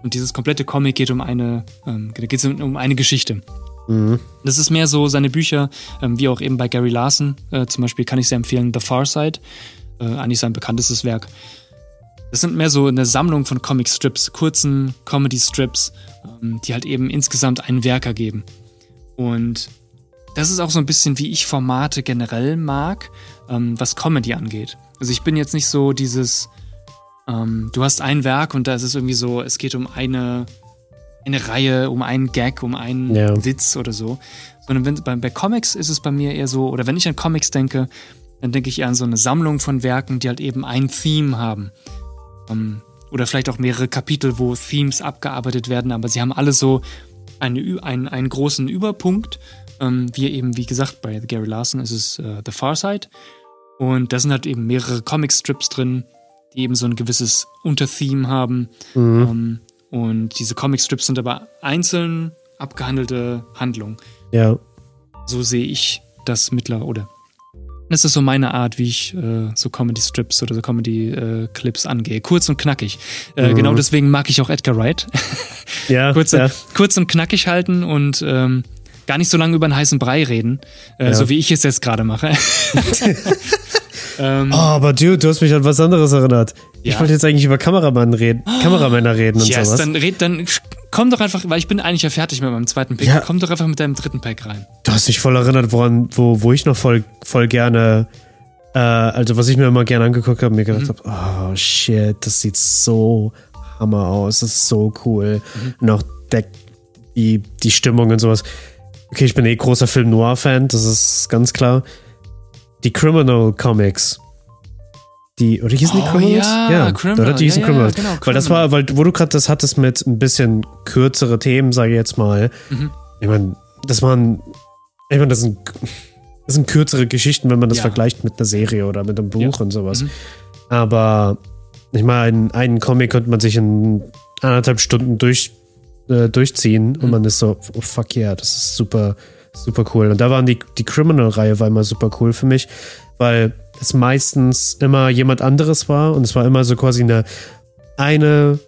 Und dieses komplette Comic geht um eine, ähm, da geht es um eine Geschichte. Mhm. Das ist mehr so seine Bücher, ähm, wie auch eben bei Gary Larson. Äh, zum Beispiel kann ich sehr empfehlen The Far Side, äh, eigentlich sein bekanntestes Werk. Das sind mehr so eine Sammlung von Comic-Strips, kurzen Comedy-Strips, ähm, die halt eben insgesamt ein Werk ergeben. Und das ist auch so ein bisschen, wie ich Formate generell mag, ähm, was Comedy angeht. Also ich bin jetzt nicht so dieses, ähm, du hast ein Werk und da ist es irgendwie so, es geht um eine, eine Reihe, um einen Gag, um einen ja. Witz oder so. Sondern wenn, bei, bei Comics ist es bei mir eher so, oder wenn ich an Comics denke, dann denke ich eher an so eine Sammlung von Werken, die halt eben ein Theme haben. Ähm, oder vielleicht auch mehrere Kapitel, wo Themes abgearbeitet werden, aber sie haben alle so eine, einen, einen großen Überpunkt. Ähm, wie eben, wie gesagt, bei Gary Larson ist es äh, The Far Side. Und da sind halt eben mehrere Comic-Strips drin, die eben so ein gewisses Untertheme haben. Mhm. Ähm, und diese Comic-Strips sind aber einzeln abgehandelte Handlungen. Ja. So sehe ich das mittlerweile, oder das ist so meine Art, wie ich äh, so Comedy-Strips oder so Comedy-Clips äh, angehe. Kurz und knackig. Äh, mhm. Genau deswegen mag ich auch Edgar Wright. Ja, <laughs> kurz, ja. kurz und knackig halten und ähm, gar nicht so lange über einen heißen Brei reden, äh, ja. so wie ich es jetzt gerade mache. <laughs> ähm, oh, aber Dude, du hast mich an was anderes erinnert. Ja. Ich wollte jetzt eigentlich über Kameramann reden, Kameramänner reden und yes, sowas. Dann, red, dann komm doch einfach, weil ich bin eigentlich ja fertig mit meinem zweiten Pick. Ja. Komm doch einfach mit deinem dritten Pack rein. Du hast mich voll erinnert, woran, wo, wo ich noch voll, voll gerne, äh, also was ich mir immer gerne angeguckt habe, mir gedacht mhm. habe, oh shit, das sieht so hammer aus, das ist so cool. Mhm. Und auch der, die, die Stimmung und sowas. Okay, ich bin eh großer Film Noir-Fan, das ist ganz klar. Die Criminal Comics die, oder hießen die oh, Criminals? Ja, ja Criminal. Oder die hießen ja, Criminals. Ja, genau, weil das war, weil, wo du gerade das hattest mit ein bisschen kürzere Themen, sage ich jetzt mal. Mhm. Ich meine, das waren, ich meine, das sind, das sind kürzere Geschichten, wenn man das vergleicht mit einer Serie oder mit einem Buch und sowas. Mhm. Aber ich meine, einen, Comic könnte man sich in anderthalb Stunden durch, äh, durchziehen mhm. und man ist so, oh fuck yeah, das ist super, super cool. Und da waren die, die Criminal-Reihe war immer super cool für mich, weil es meistens immer jemand anderes war und es war immer so quasi eine, eine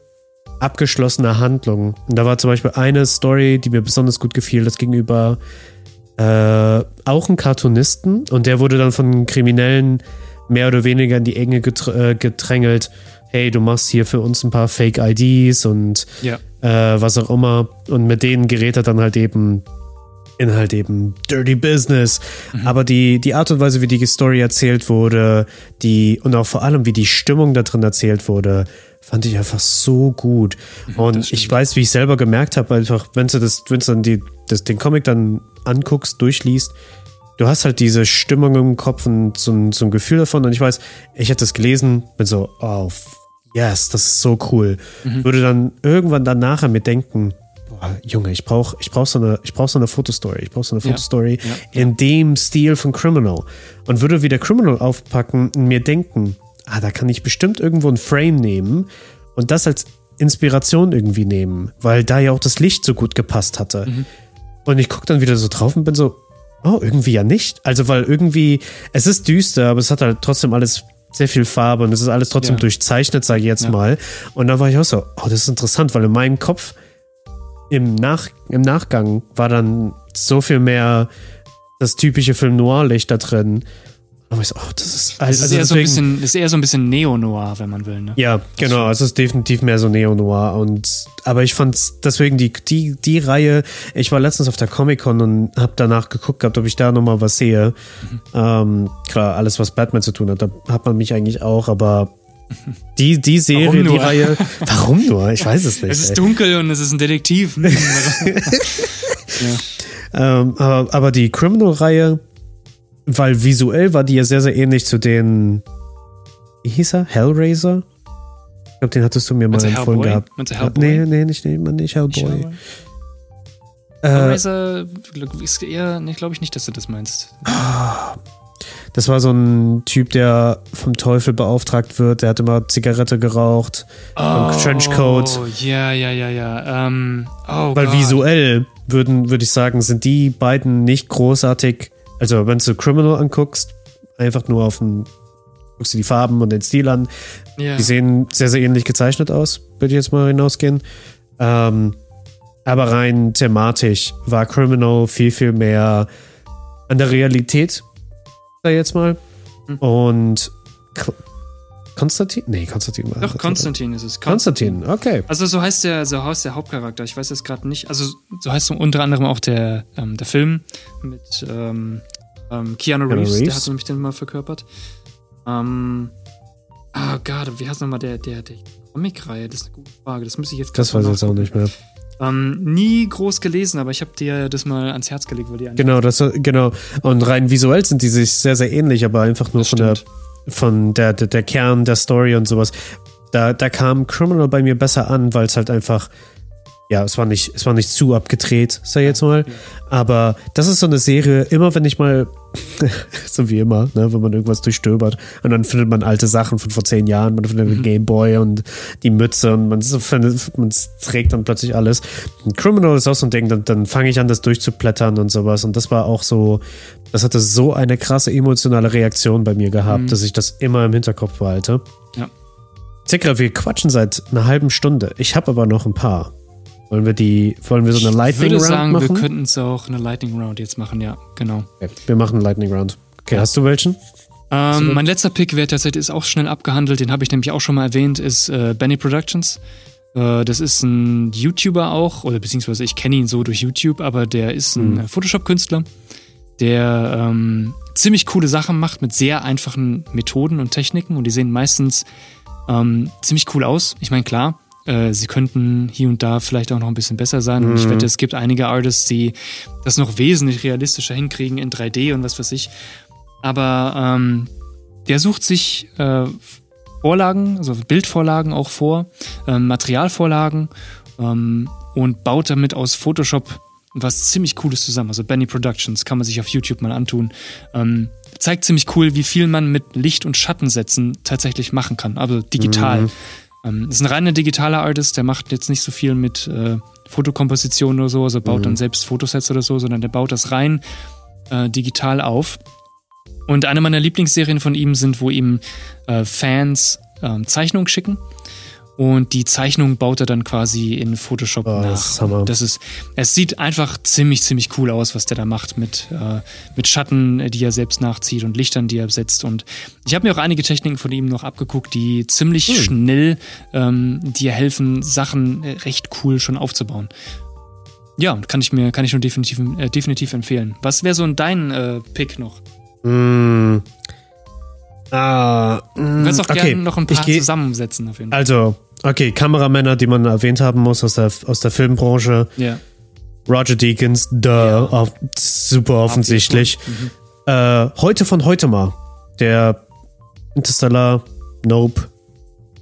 abgeschlossene Handlung. Und da war zum Beispiel eine Story, die mir besonders gut gefiel, das gegenüber äh, auch ein Cartoonisten und der wurde dann von Kriminellen mehr oder weniger in die Enge äh, gedrängelt. Hey, du machst hier für uns ein paar Fake-IDs und ja. Äh, was auch immer. Und mit denen gerät er dann halt eben in halt eben Dirty Business. Mhm. Aber die, die Art und Weise, wie die Story erzählt wurde, die, und auch vor allem, wie die Stimmung da drin erzählt wurde, fand ich einfach so gut. Mhm, und ich weiß, wie ich selber gemerkt habe, einfach, wenn du das, wenn du dann die, das, den Comic dann anguckst, durchliest, du hast halt diese Stimmung im Kopf und so ein, so ein Gefühl davon. Und ich weiß, ich hätte das gelesen, bin so, oh, yes, das ist so cool. Mhm. Würde dann irgendwann dann nachher mir denken, boah, Junge, ich brauche ich brauch so, eine, brauch so eine Fotostory. Ich brauche so eine Fotostory ja, ja, in dem Stil von Criminal. Und würde wieder Criminal aufpacken und mir denken, ah, da kann ich bestimmt irgendwo ein Frame nehmen und das als Inspiration irgendwie nehmen, weil da ja auch das Licht so gut gepasst hatte. Mhm. Und ich gucke dann wieder so drauf und bin so, oh, irgendwie ja nicht. Also, weil irgendwie, es ist düster, aber es hat halt trotzdem alles sehr viel Farbe und es ist alles trotzdem ja. durchzeichnet, sage ich jetzt ja. mal. Und dann war ich auch so, oh, das ist interessant, weil in meinem Kopf im, Nach, im Nachgang war dann so viel mehr das typische Film Noir-Licht da drin. Aber ich so, oh, das ist, also, das ist, eher deswegen, so ein bisschen, ist eher so ein bisschen Neo-Noir, wenn man will. Ne? Ja, genau. Also es ist definitiv mehr so Neo-Noir. Und, aber ich fand deswegen die, die, die Reihe, ich war letztens auf der Comic-Con und habe danach geguckt gehabt, ob ich da nochmal was sehe. Mhm. Ähm, klar, alles, was Batman zu tun hat, da hat man mich eigentlich auch, aber die, die Serie, die Reihe. <laughs> Warum nur? Ich weiß es nicht. Es ist ey. dunkel und es ist ein Detektiv. <laughs> <laughs> ja. ähm, aber, aber die Criminal-Reihe, weil visuell war die ja sehr, sehr ähnlich zu den. Wie hieß er? Hellraiser? Ich glaube, den hattest du mir mal empfohlen gehabt. Meinst du Hellboy? Nee, nee, nicht, nee, nicht Hellboy. Hellboy. Äh, Hellraiser ist eher, nee, glaube ich nicht, dass du das meinst. <gasps> Das war so ein Typ, der vom Teufel beauftragt wird. Der hat immer Zigarette geraucht. Oh, Trenchcoat. Ja, ja, ja, ja. Um, oh Weil God. visuell würden, würde ich sagen, sind die beiden nicht großartig. Also, wenn du Criminal anguckst, einfach nur auf den, guckst du die Farben und den Stil an. Yeah. Die sehen sehr, sehr ähnlich gezeichnet aus, würde ich jetzt mal hinausgehen. Ähm, aber rein thematisch war Criminal viel, viel mehr an der Realität da jetzt mal. Mhm. Und Konstantin? Nee, Konstantin war Doch, Konstantin ist es. Konstantin, okay. Also so heißt der, so heißt der Hauptcharakter. Ich weiß jetzt gerade nicht. Also so heißt unter anderem auch der, ähm, der Film mit ähm, ähm, Keanu, Reeves, Reeves, der hat nämlich den mal verkörpert. Ähm, oh Gott, wie heißt nochmal der, der, der Comic-Reihe? Das ist eine gute Frage. Das müsste ich jetzt Das weiß ich jetzt auch nicht mehr. Ähm, nie groß gelesen, aber ich habe dir das mal ans Herz gelegt, weil die Genau, das genau. Und rein visuell sind die sich sehr, sehr ähnlich, aber einfach nur das von stimmt. der von der, der, der Kern der Story und sowas. Da, da kam Criminal bei mir besser an, weil es halt einfach ja, es war nicht, es war nicht zu abgedreht, sag ich jetzt mal. Aber das ist so eine Serie, immer wenn ich mal, <laughs> so wie immer, ne, wenn man irgendwas durchstöbert und dann findet man alte Sachen von vor zehn Jahren, man findet mhm. den Gameboy und die Mütze und man, findet, man trägt dann plötzlich alles. Und Criminal ist auch so ein Ding, dann, dann fange ich an, das durchzuplättern und sowas. Und das war auch so, das hatte so eine krasse emotionale Reaktion bei mir gehabt, mhm. dass ich das immer im Hinterkopf behalte. Ja. Zikra, wir quatschen seit einer halben Stunde. Ich habe aber noch ein paar. Wollen wir die, wollen wir so eine Lightning Round sagen, machen? Ich würde sagen, wir könnten es auch eine Lightning Round jetzt machen, ja, genau. Okay, wir machen eine Lightning Round. Okay, ja. hast du welchen? Ähm, mein letzter Pick, wer tatsächlich ist auch schnell abgehandelt, den habe ich nämlich auch schon mal erwähnt, ist äh, Benny Productions. Äh, das ist ein YouTuber auch, oder beziehungsweise ich kenne ihn so durch YouTube, aber der ist ein mhm. Photoshop-Künstler, der ähm, ziemlich coole Sachen macht mit sehr einfachen Methoden und Techniken und die sehen meistens ähm, ziemlich cool aus. Ich meine, klar, äh, sie könnten hier und da vielleicht auch noch ein bisschen besser sein. Und mhm. ich wette, es gibt einige Artists, die das noch wesentlich realistischer hinkriegen in 3D und was weiß ich. Aber ähm, der sucht sich äh, Vorlagen, also Bildvorlagen auch vor, äh, Materialvorlagen ähm, und baut damit aus Photoshop was ziemlich Cooles zusammen. Also Benny Productions kann man sich auf YouTube mal antun. Ähm, zeigt ziemlich cool, wie viel man mit Licht- und Schattensätzen tatsächlich machen kann, also digital. Mhm. Ähm, ist ein reiner digitaler Artist, der macht jetzt nicht so viel mit äh, Fotokomposition oder so, also baut mhm. dann selbst Fotosets oder so, sondern der baut das rein äh, digital auf. Und eine meiner Lieblingsserien von ihm sind, wo ihm äh, Fans ähm, Zeichnungen schicken und die Zeichnung baut er dann quasi in Photoshop oh, nach. Das ist, das ist, es sieht einfach ziemlich, ziemlich cool aus, was der da macht mit, äh, mit Schatten, die er selbst nachzieht und Lichtern, die er setzt. Und ich habe mir auch einige Techniken von ihm noch abgeguckt, die ziemlich hm. schnell ähm, dir helfen, Sachen äh, recht cool schon aufzubauen. Ja, kann ich mir, kann ich schon definitiv, äh, definitiv empfehlen. Was wäre so dein äh, Pick noch? Mm. Ah, mm, du kannst auch okay. gerne noch ein paar zusammensetzen auf jeden Fall. Also, Okay, Kameramänner, die man erwähnt haben muss aus der, aus der Filmbranche. Ja. Roger Deakins, da ja. super offensichtlich. Mhm. Äh, heute von heute mal. Der Interstellar, Nope,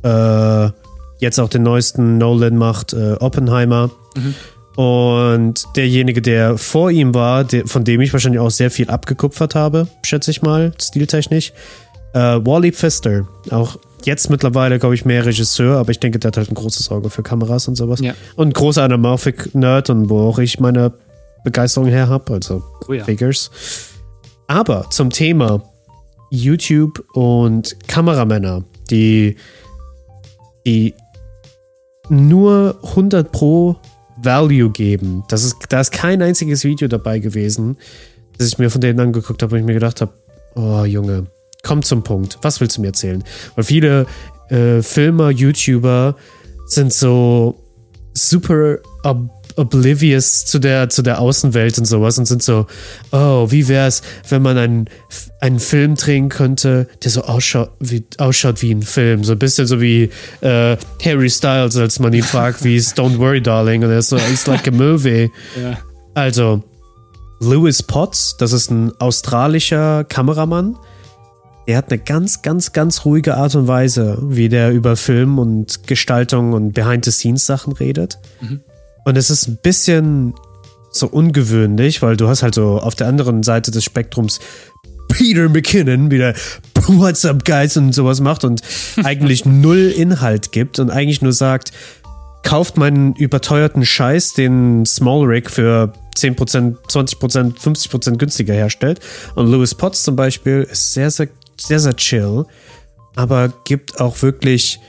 äh, jetzt auch den neuesten Nolan macht, äh, Oppenheimer. Mhm. Und derjenige, der vor ihm war, der, von dem ich wahrscheinlich auch sehr viel abgekupfert habe, schätze ich mal, stiltechnisch, äh, Wally Pfister, auch jetzt mittlerweile, glaube ich, mehr Regisseur, aber ich denke, der hat halt ein großes Auge für Kameras und sowas. Ja. Und großer Anamorphic-Nerd und wo auch ich meine Begeisterung her habe, also oh ja. Figures. Aber zum Thema YouTube und Kameramänner, die, die nur 100 pro Value geben. Das ist, da ist kein einziges Video dabei gewesen, das ich mir von denen angeguckt habe, wo ich mir gedacht habe, oh Junge, komm zum Punkt. Was willst du mir erzählen? Weil viele äh, Filmer, YouTuber sind so super ob oblivious zu der, zu der Außenwelt und sowas und sind so, oh, wie wäre es, wenn man einen, einen Film drehen könnte, der so ausschaut wie, ausschaut wie ein Film. So ein bisschen so wie äh, Harry Styles, als man ihn fragt, wie ist Don't Worry, Darling. Und er ist so, it's like a movie. <laughs> Ja. Also, Lewis Potts, das ist ein australischer Kameramann, er hat eine ganz, ganz, ganz ruhige Art und Weise, wie der über Film und Gestaltung und Behind-the-Scenes-Sachen redet. Mhm. Und es ist ein bisschen so ungewöhnlich, weil du hast halt so auf der anderen Seite des Spektrums Peter McKinnon wieder What's up, guys und sowas macht und <laughs> eigentlich null Inhalt gibt und eigentlich nur sagt, kauft meinen überteuerten Scheiß, den Small Rig für 10%, 20%, 50% günstiger herstellt. Und Lewis Potts zum Beispiel ist sehr, sehr sehr, sehr chill, aber gibt auch wirklich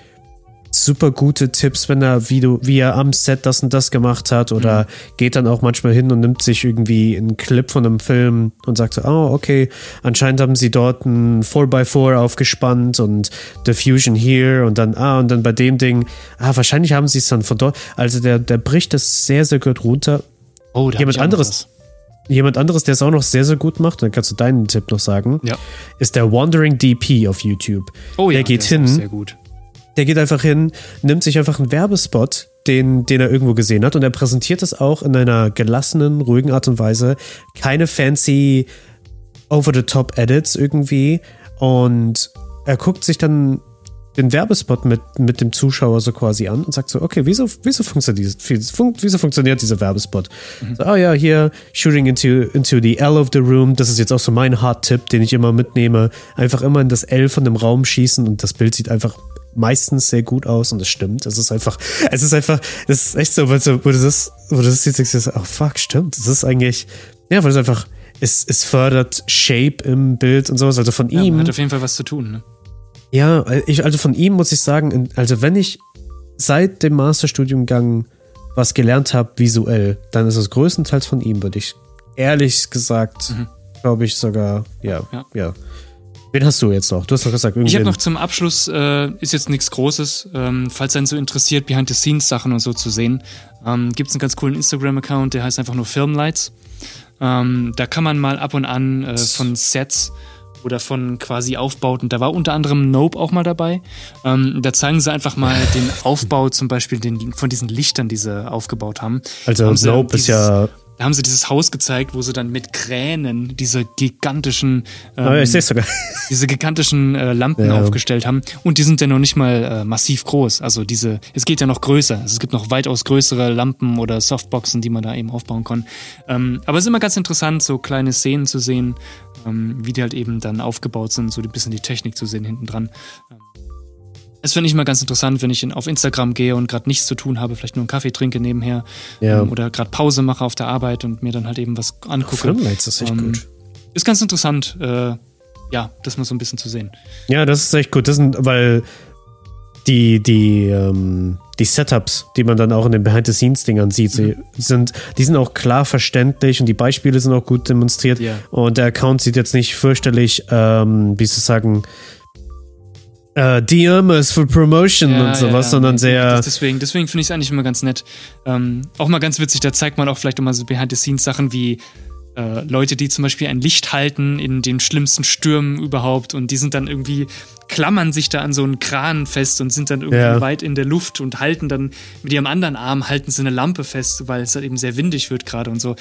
super gute Tipps, wenn er, wie du, wie er am Set das und das gemacht hat oder mhm. geht dann auch manchmal hin und nimmt sich irgendwie einen Clip von einem Film und sagt so, oh, okay, anscheinend haben sie dort ein 4x4 aufgespannt und Diffusion hier und dann, ah, und dann bei dem Ding, ah, wahrscheinlich haben sie es dann von dort. Also der, der bricht das sehr, sehr gut runter. Oh, da Jemand anderes. Jemand anderes, der es auch noch sehr, sehr gut macht, dann kannst du deinen Tipp noch sagen, ja. ist der Wandering DP auf YouTube. Oh ja, der geht der hin. sehr gut der geht einfach hin, nimmt sich einfach einen Werbespot, den, den er irgendwo gesehen hat und er präsentiert es auch in einer gelassenen, ruhigen Art und Weise. Keine fancy over-the-top-Edits irgendwie und er guckt sich dann den Werbespot mit, mit dem Zuschauer so quasi an und sagt so, okay, wieso, wieso, funktioniert, wieso funktioniert dieser Werbespot? Mhm. So, oh ja, hier, shooting into, into the L of the room, das ist jetzt auch so mein Hard-Tipp, den ich immer mitnehme. Einfach immer in das L von dem Raum schießen und das Bild sieht einfach meistens sehr gut aus und es stimmt. Es ist einfach, es ist einfach, es ist echt so, wo du, wo du das, wo du das jetzt denkst, oh fuck, stimmt. Es ist eigentlich, ja, weil es einfach, es, es fördert Shape im Bild und sowas. Also von ja, ihm. hat auf jeden Fall was zu tun, ne? Ja, ich, also von ihm muss ich sagen, also wenn ich seit dem Masterstudiumgang was gelernt habe visuell, dann ist es größtenteils von ihm, würde ich ehrlich gesagt, mhm. glaube ich sogar, ja, ja. ja. Wen hast du jetzt noch? Du hast doch gesagt, irgendwie. Ich habe noch zum Abschluss, äh, ist jetzt nichts Großes, ähm, falls einen so interessiert, Behind-the-Scenes-Sachen und so zu sehen, ähm, gibt es einen ganz coolen Instagram-Account, der heißt einfach nur Filmlights. Ähm, da kann man mal ab und an äh, von Sets oder von quasi Aufbauten. Da war unter anderem Nope auch mal dabei. Ähm, da zeigen sie einfach mal den <laughs> Aufbau zum Beispiel den, von diesen Lichtern, die sie aufgebaut haben. Also haben Nope ist ja da haben sie dieses Haus gezeigt, wo sie dann mit Kränen diese gigantischen, ähm, oh, ich sogar. <laughs> diese gigantischen äh, Lampen ja. aufgestellt haben. Und die sind ja noch nicht mal äh, massiv groß. Also diese, es geht ja noch größer. Also es gibt noch weitaus größere Lampen oder Softboxen, die man da eben aufbauen kann. Ähm, aber es ist immer ganz interessant, so kleine Szenen zu sehen, ähm, wie die halt eben dann aufgebaut sind, so ein bisschen die Technik zu sehen hinten dran. Ähm, das finde ich mal ganz interessant, wenn ich in, auf Instagram gehe und gerade nichts zu tun habe, vielleicht nur einen Kaffee trinke nebenher ja. ähm, oder gerade Pause mache auf der Arbeit und mir dann halt eben was angucke. Filmlights ist echt ähm, gut. Ist ganz interessant, äh, ja, das mal so ein bisschen zu sehen. Ja, das ist echt gut. Das sind, weil die, die, ähm, die Setups, die man dann auch in den Behind-the-Scenes-Dingern sieht, mhm. sind, die sind auch klar verständlich und die Beispiele sind auch gut demonstriert. Yeah. Und der Account sieht jetzt nicht fürchterlich, ähm, wie zu sagen, äh, DM ist für Promotion ja, und sowas, ja, sondern sehr. Deswegen, deswegen finde ich es eigentlich immer ganz nett. Ähm, auch mal ganz witzig, da zeigt man auch vielleicht immer so Behind-the-Scenes-Sachen wie äh, Leute, die zum Beispiel ein Licht halten in den schlimmsten Stürmen überhaupt und die sind dann irgendwie, klammern sich da an so einen Kran fest und sind dann irgendwie ja. weit in der Luft und halten dann mit ihrem anderen Arm halten sie eine Lampe fest, weil es halt eben sehr windig wird gerade und so.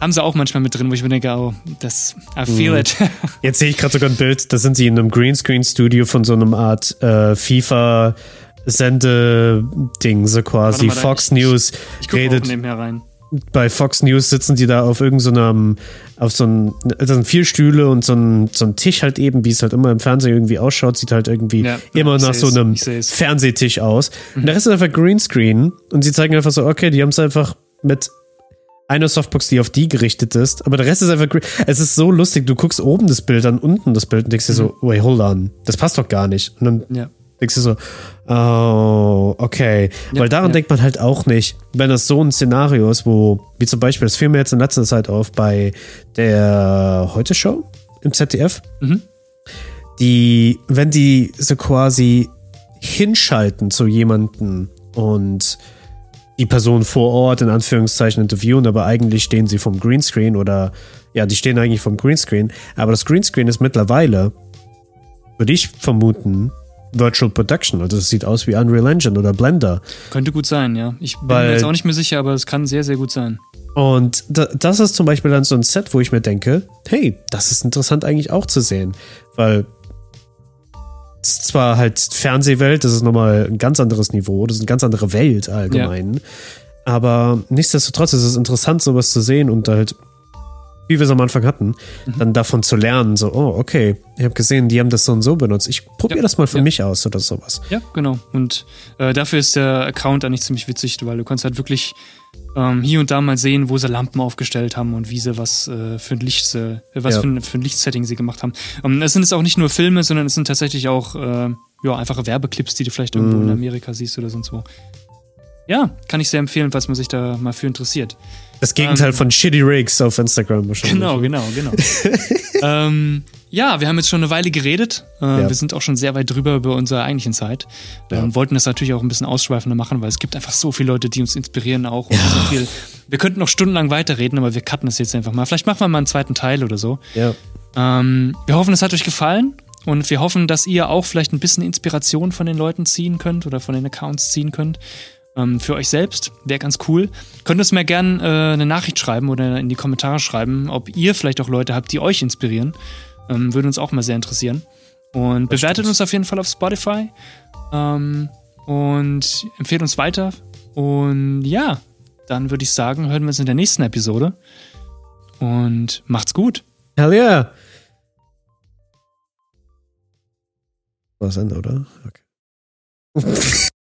Haben sie auch manchmal mit drin, wo ich mir denke, oh, das, I feel mhm. it. <laughs> Jetzt sehe ich gerade sogar ein Bild, da sind sie in einem Greenscreen-Studio von so einem Art äh, FIFA Sende-Ding, so quasi. Mal, Fox ich, News ich, ich redet. nebenher rein bei Fox News sitzen die da auf irgendeinem, so auf so einem, also vier Stühle und so ein, so ein Tisch halt eben, wie es halt immer im Fernsehen irgendwie ausschaut, sieht halt irgendwie ja, immer nach so einem Fernsehtisch aus. Mhm. Und der Rest ist einfach Greenscreen und sie zeigen einfach so, okay, die haben es einfach mit einer Softbox, die auf die gerichtet ist, aber der Rest ist einfach, es ist so lustig, du guckst oben das Bild an, unten das Bild und denkst dir so, mhm. wait, hold on, das passt doch gar nicht. Und dann ja denkst du so, oh, okay. Ja, Weil daran ja. denkt man halt auch nicht, wenn das so ein Szenario ist, wo, wie zum Beispiel, das fiel mir jetzt in letzter Zeit auf bei der Heute-Show im ZDF, mhm. die, wenn die so quasi hinschalten zu jemanden und die Person vor Ort in Anführungszeichen interviewen, aber eigentlich stehen sie vom Greenscreen oder ja, die stehen eigentlich vom Greenscreen. Aber das Greenscreen ist mittlerweile, würde ich vermuten, Virtual Production. Also es sieht aus wie Unreal Engine oder Blender. Könnte gut sein, ja. Ich bin Weil, mir jetzt auch nicht mehr sicher, aber es kann sehr, sehr gut sein. Und das ist zum Beispiel dann so ein Set, wo ich mir denke, hey, das ist interessant eigentlich auch zu sehen. Weil es ist zwar halt Fernsehwelt, das ist nochmal ein ganz anderes Niveau, das ist eine ganz andere Welt allgemein. Ja. Aber nichtsdestotrotz ist es interessant, sowas zu sehen und halt wie wir es am Anfang hatten, mhm. dann davon zu lernen, so, oh, okay, ich habe gesehen, die haben das so und so benutzt. Ich probiere ja, das mal für ja. mich aus oder sowas. Ja, genau. Und äh, dafür ist der Account eigentlich ziemlich witzig, weil du kannst halt wirklich ähm, hier und da mal sehen, wo sie Lampen aufgestellt haben und wie sie was äh, für ein Licht, äh, was ja. für, ein, für ein Lichtsetting sie gemacht haben. Ähm, es sind jetzt auch nicht nur Filme, sondern es sind tatsächlich auch äh, ja, einfache Werbeclips, die du vielleicht irgendwo mhm. in Amerika siehst oder sonst wo. Ja, kann ich sehr empfehlen, falls man sich da mal für interessiert. Das Gegenteil ähm, von Shitty Rigs auf Instagram wahrscheinlich. Genau, genau, genau. <laughs> ähm, ja, wir haben jetzt schon eine Weile geredet. Äh, ja. Wir sind auch schon sehr weit drüber über unserer eigentlichen Zeit. Ja. Ähm, wollten das natürlich auch ein bisschen ausschweifender machen, weil es gibt einfach so viele Leute, die uns inspirieren auch. Ja. So viel. Wir könnten noch stundenlang weiterreden, aber wir cutten das jetzt einfach mal. Vielleicht machen wir mal einen zweiten Teil oder so. Ja. Ähm, wir hoffen, es hat euch gefallen. Und wir hoffen, dass ihr auch vielleicht ein bisschen Inspiration von den Leuten ziehen könnt oder von den Accounts ziehen könnt ähm, für euch selbst. Wäre ganz cool. Könnt uns mal gerne äh, eine Nachricht schreiben oder in die Kommentare schreiben, ob ihr vielleicht auch Leute habt, die euch inspirieren. Ähm, würde uns auch mal sehr interessieren. Und das bewertet stimmt. uns auf jeden Fall auf Spotify. Ähm, und empfehlt uns weiter. Und ja, dann würde ich sagen, hören wir uns in der nächsten Episode. Und macht's gut. Hell yeah. War das Ende, oder? Okay. <laughs>